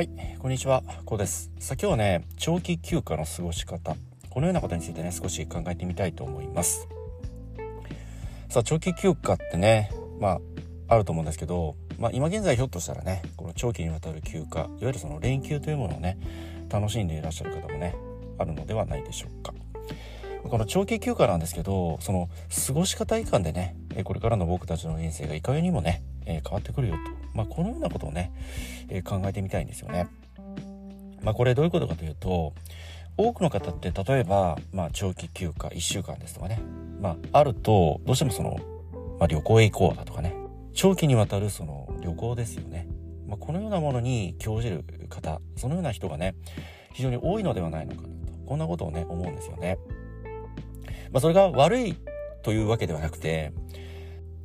はい、こんにちは、こうです。さあ今日はね、長期休暇の過ごし方、このようなことについてね、少し考えてみたいと思います。さあ、長期休暇ってね、まあ、あると思うんですけど、まあ今現在ひょっとしたらね、この長期にわたる休暇、いわゆるその連休というものをね、楽しんでいらっしゃる方もね、あるのではないでしょうか。この長期休暇なんですけど、その過ごし方以下でね、これからの僕たちの人生がいかようにもね、変わってくるよと、まあ、このようなことをね、え考えてみたいんですよね。まあ、これどういうことかというと多くの方って例えば、まあ、長期休暇1週間ですとかね、まあ、あるとどうしてもその、まあ、旅行へ行こうだとかね。長期にわたるその旅行ですよね、まあ、このようなものに興じる方そのような人がね非常に多いのではないのかなと。こんなことをね思うんですよね。まあ、それが悪いというわけではなくて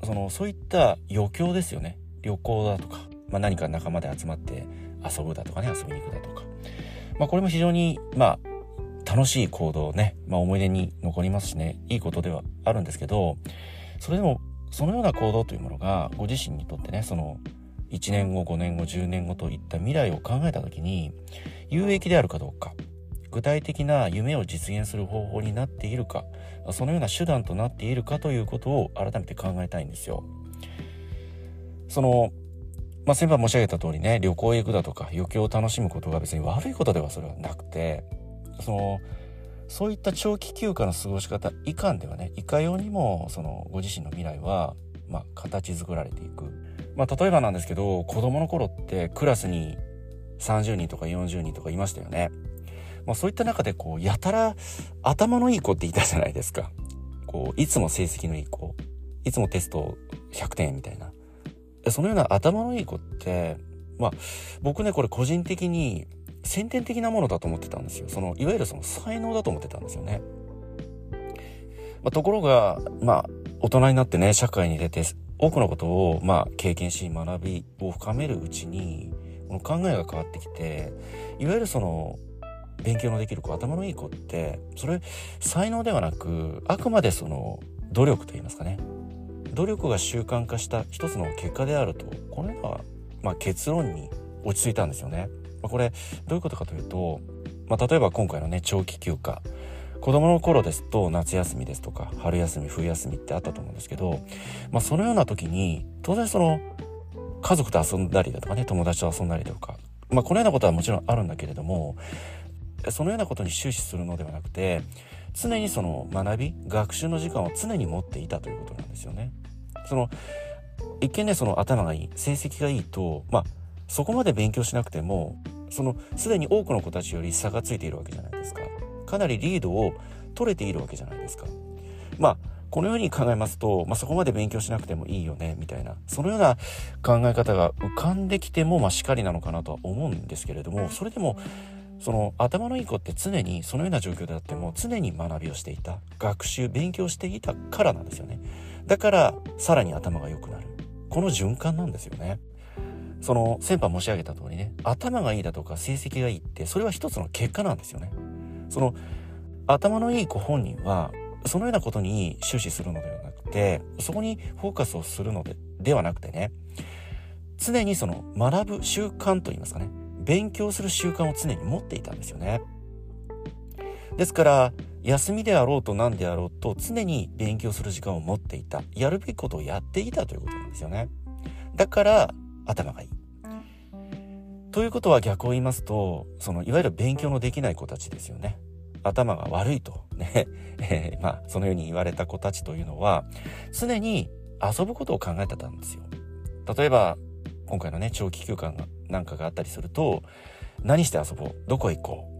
そのそういった余興ですよね。旅行だとか、まあ、何か仲間で集まって遊ぶだとかね遊びに行くだとか、まあ、これも非常にまあ楽しい行動ね、まあ、思い出に残りますしね。いいことではあるんですけどそれでもそのような行動というものがご自身にとってねその1年後5年後10年後といった未来を考えた時に有益であるかどうか具体的な夢を実現する方法になっているかそのような手段となっているかということを改めて考えたいんですよ。そのまあ、先般申し上げた通りね旅行へ行くだとか余興を楽しむことが別に悪いことではそれはなくてそのそういった長期休暇の過ごし方以下ではねいかようにもそのご自身の未来は、まあ、形作られていく、まあ、例えばなんですけど子供の頃ってクラスに30人とか40人とかいましたよね。まあ、そういった中でこうやたら頭のいい子っていたじゃないですか。こういつも成績のいい子いつもテスト100点みたいな。そのような頭のいい子って、まあ、僕ね、これ個人的に先天的なものだと思ってたんですよ。その、いわゆるその才能だと思ってたんですよね。まあ、ところが、まあ、大人になってね、社会に出て、多くのことを、まあ、経験し、学びを深めるうちに、この考えが変わってきて、いわゆるその、勉強のできる子、頭のいい子って、それ、才能ではなく、あくまでその、努力と言いますかね。努力が習慣化した一つの結果であるとこれは、まあ、結論に落ち着いたんですよね。まあ、これどういうことかというと、まあ、例えば今回のね長期休暇子供の頃ですと夏休みですとか春休み冬休みってあったと思うんですけど、まあ、そのような時に当然その家族と遊んだりだとかね友達と遊んだりとか、まあ、このようなことはもちろんあるんだけれどもそのようなことに終始するのではなくて常にその学び学習の時間を常に持っていたということなんですよね。その一見ねその頭がいい成績がいいとまあそこまで勉強しなくてもそのすでに多くの子たちより差がついているわけじゃないですか。かなりリードを取れているわけじゃないですか。まあこのように考えますと、まあ、そこまで勉強しなくてもいいよねみたいなそのような考え方が浮かんできてもまあしかりなのかなとは思うんですけれどもそれでもその頭のいい子って常にそのような状況であっても常に学びをしていた学習勉強していたからなんですよね。だからさらに頭が良くなる。この循環なんですよね。その先般申し上げた通りね頭がいいだとか成績がいいってそれは一つの結果なんですよね。その頭のいい子本人はそのようなことに終始するのではなくてそこにフォーカスをするのでではなくてね常にその学ぶ習慣といいますかね勉強する習慣を常に持っていたんですよね。ですから休みであろうと何であろうと常に勉強する時間を持っていた。やるべきことをやっていたということなんですよね。だから頭がいい。ということは逆を言いますとそのいわゆる勉強のできない子たちですよね。頭が悪いと。ね、え、まあそのように言われた子たちというのは常に遊ぶことを考えてたんですよ。例えば今回のね長期休暇なんかがあったりすると何して遊ぼう？どこへ行こう？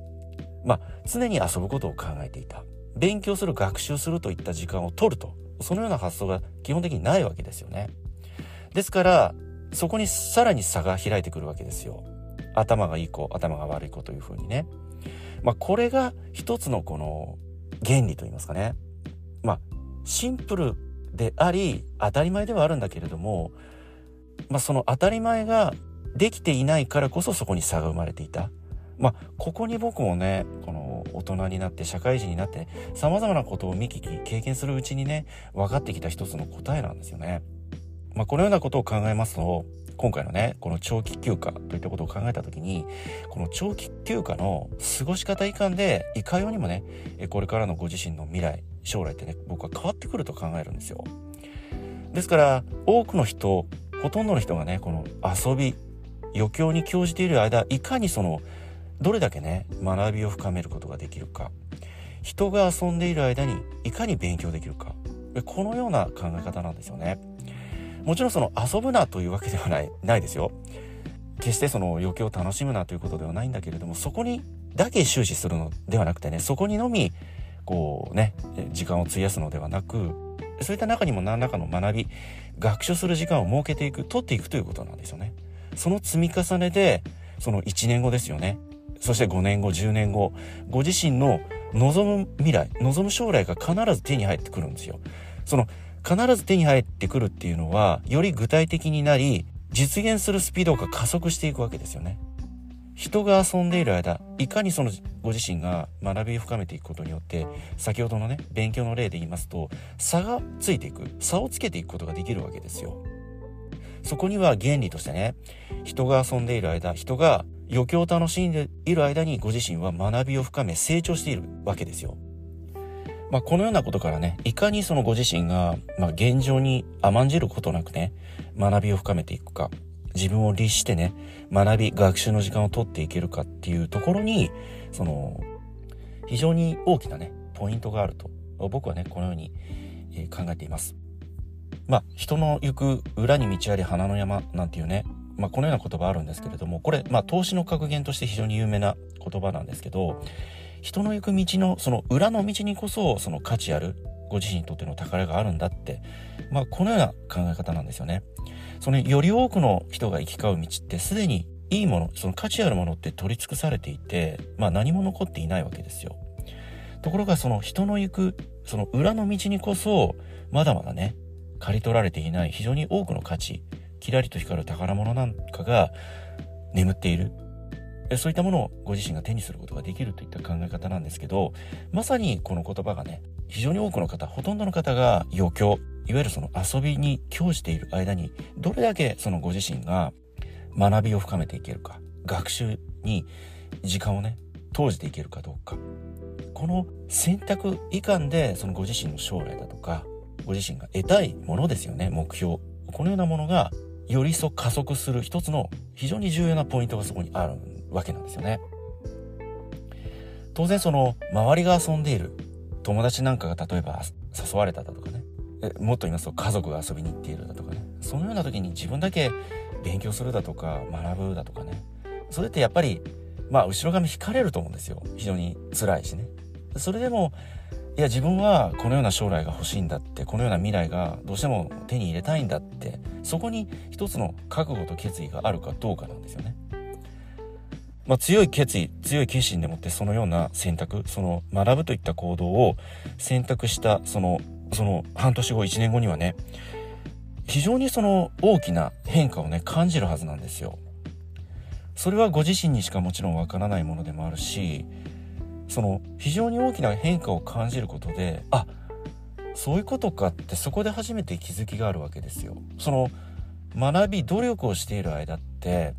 まあ常に遊ぶことを考えていた。勉強する学習するといった時間を取ると。そのような発想が基本的にないわけですよね。ですからそこにさらに差が開いてくるわけですよ。頭がいい子頭が悪い子というふうにね。まあこれが一つのこの原理と言いますかね。まあシンプルであり当たり前ではあるんだけれどもまあその当たり前ができていないからこそそこに差が生まれていた。まあ、ここに僕もね、この大人になって社会人になって、様々なことを見聞き、経験するうちにね、分かってきた一つの答えなんですよね。まあ、このようなことを考えますと、今回のねこの長期休暇といったことを考えた時にこの長期休暇の過ごし方いかんでいかようにもねこれからのご自身の未来将来ってね僕は変わってくると考えるんですよですから多くの人ほとんどの人がねこの遊び余興に興じている間いかにそのどれだけね学びを深めることができるか。人が遊んでいる間にいかに勉強できるか。このような考え方なんですよね。もちろんその遊ぶなというわけではないないですよ。決してその余興を楽しむなということではないんだけれどもそこにだけ終始するのではなくてねそこにのみこうね時間を費やすのではなくそういった中にも何らかの学び学習する時間を設けていく取っていくということなんですよね。その積み重ねでその1年後ですよね。そして5年後10年後ご自身の望む未来望む将来が必ず手に入ってくるんですよ。その必ず手に入ってくるっていうのはより具体的になり実現するスピードが加速していくわけですよね。人が遊んでいる間いかにそのご自身が学びを深めていくことによって先ほどのね勉強の例で言いますと差がついていく差をつけていくことができるわけですよ。そこには原理としてね人が遊んでいる間人が余興を楽しんでいる間にご自身は学びを深め成長しているわけですよまあ、このようなことからねいかにそのご自身が、まあ、現状に甘んじることなくね学びを深めていくか自分を律してね学び学習の時間を取っていけるかっていうところにその非常に大きなねポイントがあると僕はねこのように、考えています。まあ人の行く裏に道あり花の山なんていうねまあ、このような言葉あるんですけれどもこれ、まあ、投資の格言として非常に有名な言葉なんですけど人の行く道のその裏の道にこそその価値あるご自身にとっての宝があるんだって、まあ、このような考え方なんですよね。そのより多くの人が行き交う道ってすでにいいものその価値あるものって取り尽くされていて、まあ、何も残っていないわけですよ。ところがその人の行くその裏の道にこそまだまだね刈り取られていない非常に多くの価値キラリと光る宝物なんかが眠っている。そういったものをご自身が手にすることができるといった考え方なんですけどまさにこの言葉がね非常に多くの方ほとんどの方が余興いわゆるその遊びに興じている間にどれだけそのご自身が学びを深めていけるか学習に時間をね投じていけるかどうか。この選択以下でそのご自身の将来だとかご自身が得たいものですよね目標。このようなものがより一層加速する一つの非常に重要なポイントがそこにあるわけなんですよね。当然その周りが遊んでいる友達なんかが例えば誘われただとかね。もっと言いますと家族が遊びに行っているだとかね。そのような時に自分だけ勉強するだとか学ぶだとかね。それってやっぱりまあ後ろ髪引かれると思うんですよ。非常に辛いしね。それでもいや自分はこのような将来が欲しいんだってこのような未来がどうしても手に入れたいんだってそこに一つの覚悟と決意があるかどうかなんですよね。まあ、強い決意強い決心でもってそのような選択その学ぶといった行動を選択したそのその半年後1年後にはね非常にその大きな変化をね感じるはずなんですよ。それはご自身にしかもちろんわからないものでもあるしその非常に大きな変化を感じることであそういうことかってそこで初めて気づきがあるわけですよ。その学び努力をしている間って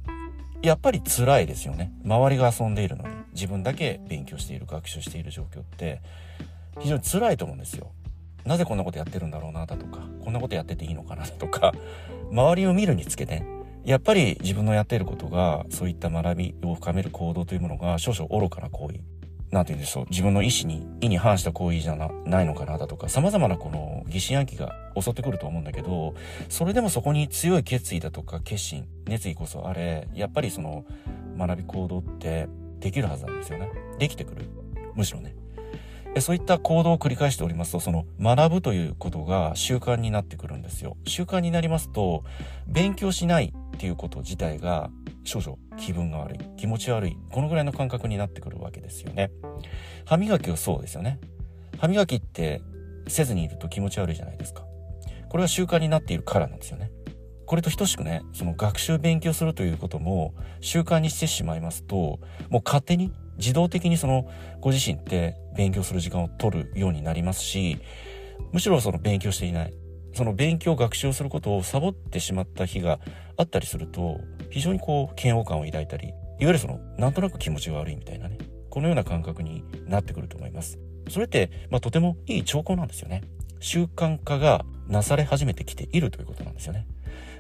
やっぱり辛いですよね。周りが遊んでいるのに自分だけ勉強している学習している状況って非常に辛いと思うんですよ。なぜこんなことやってるんだろうなだとかこんなことやってていいのかなだとか周りを見るにつけてやっぱり自分のやっていることがそういった学びを深める行動というものが少々愚かな行為。なんて言うんでしょう、自分の意思に、意に反した行為じゃなないのかなだとか、様々なこの疑心暗鬼が襲ってくると思うんだけど、それでもそこに強い決意だとか決心、熱意こそあれ、やっぱりその学び行動ってできるはずなんですよね。できてくる。むしろね。そういった行動を繰り返しておりますと、その学ぶということが習慣になってくるんですよ。習慣になりますと、勉強しないっていうこと自体が少々気分が悪い、気持ち悪い、このぐらいの感覚になってくるわけですよね。歯磨きはそうですよね。歯磨きってせずにいると気持ち悪いじゃないですか。これは習慣になっているからなんですよね。これと等しくね、その学習勉強するということも習慣にしてしまいますと、もう勝手に自動的にそのご自身って勉強する時間を取るようになりますし、むしろその勉強していない、その勉強学習をすることをサボってしまった日があったりすると非常にこう嫌悪感を抱いたりいわゆるそのなんとなく気持ちが悪いみたいなねこのような感覚になってくると思います。それって、まあ、とてもいい兆候なんですよね。習慣化がなされ始めてきているということなんですよね。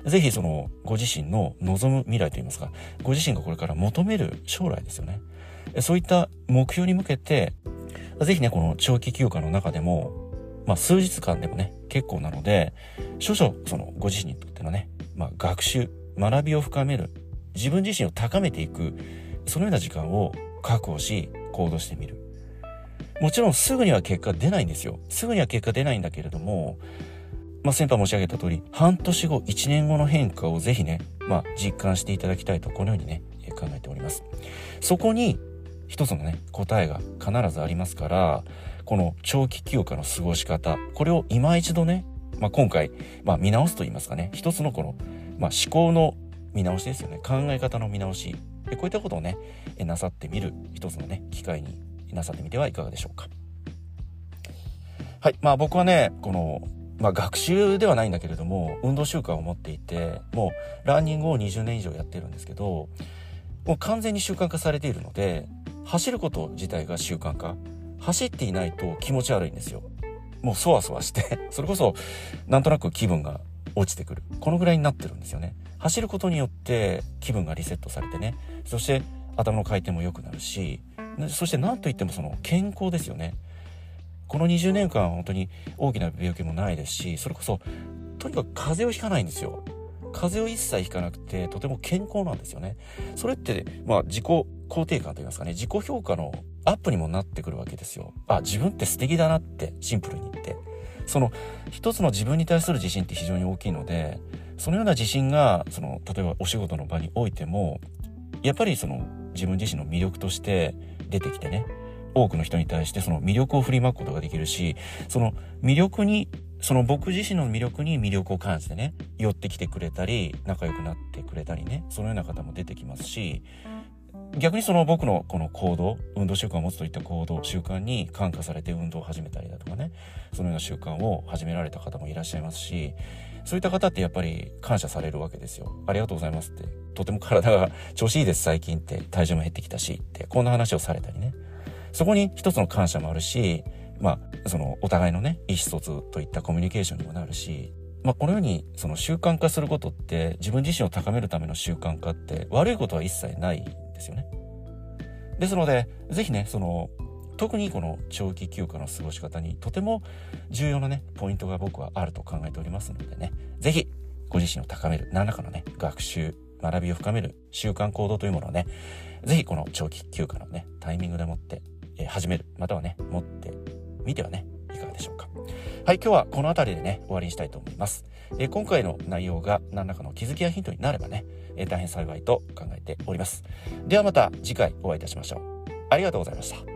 ぜひそのご自身の望む未来といいますかご自身がこれから求める将来ですよね。そういった目標に向けてぜひねこの長期休暇の中でもまあ、数日間でもね、結構なので、少々、その、ご自身にとってのね、まあ、学習、学びを深める、自分自身を高めていく、そのような時間を確保し、行動してみる。もちろん、すぐには結果出ないんですよ。すぐには結果出ないんだけれども、まあ、先輩申し上げた通り、半年後、1年後の変化をぜひね、まあ、実感していただきたいと、このようにね、考えております。そこに、一つのね、答えが必ずありますから、この長期休暇の過ごし方、これを今一度ね、まあ、今回、まあ、見直すと言いますかね、一つのこの、まあ、思考の見直しですよね。考え方の見直し。こういったことをね、なさってみる一つのね、機会になさってみてはいかがでしょうか。はい。まあ僕はね、この、まあ学習ではないんだけれども、運動習慣を持っていて、もうランニングを20年以上やってるんですけど、もう完全に習慣化されているので、走ること自体が習慣化。走っていないと気持ち悪いんですよ。もうそわそわして それこそなんとなく気分が落ちてくる。このぐらいになってるんですよね。走ることによって気分がリセットされてね。そして頭の回転も良くなるし、そして何といってもその健康ですよね。この20年間本当に大きな病気もないですし、それこそとにかく風邪をひかないんですよ。風邪を一切ひかなくてとても健康なんですよね。それってまあ自己肯定感といいますかね、自己評価のアップにもなってくるわけですよ。あ、自分って素敵だなってシンプルに言って。その一つの自分に対する自信って非常に大きいので、そのような自信が、その、例えばお仕事の場においても、やっぱりその自分自身の魅力として出てきてね、多くの人に対してその魅力を振りまくことができるし、その魅力に、その僕自身の魅力に魅力を感じてね、寄ってきてくれたり、仲良くなってくれたりね、そのような方も出てきますし、逆にその僕のこの行動運動習慣を持つといった行動習慣に感化されて運動を始めたりだとかね。そのような習慣を始められた方もいらっしゃいますしそういった方ってやっぱり感謝されるわけですよ。ありがとうございますって。とても体が調子いいです最近って体重も減ってきたしってこんな話をされたりね。そこに一つの感謝もあるしまあそのお互いのね意思疎通といったコミュニケーションにもなるしまあ、このようにその習慣化することって自分自身を高めるための習慣化って悪いことは一切ないですよね。ですので、ぜひね、その、特にこの長期休暇の過ごし方にとても重要なね、ポイントが僕はあると考えておりますのでね、ぜひご自身を高める、何らかのね、学習、学びを深める習慣行動というものをね、ぜひこの長期休暇のね、タイミングでもって、えー、始める、またはね、持ってみてはね、いかがでしょうか。はい、今日はこの辺りでね、終わりにしたいと思います。え、今回の内容が何らかの気づきやヒントになればね、え、大変幸いと考えております。ではまた次回お会いいたしましょう。ありがとうございました。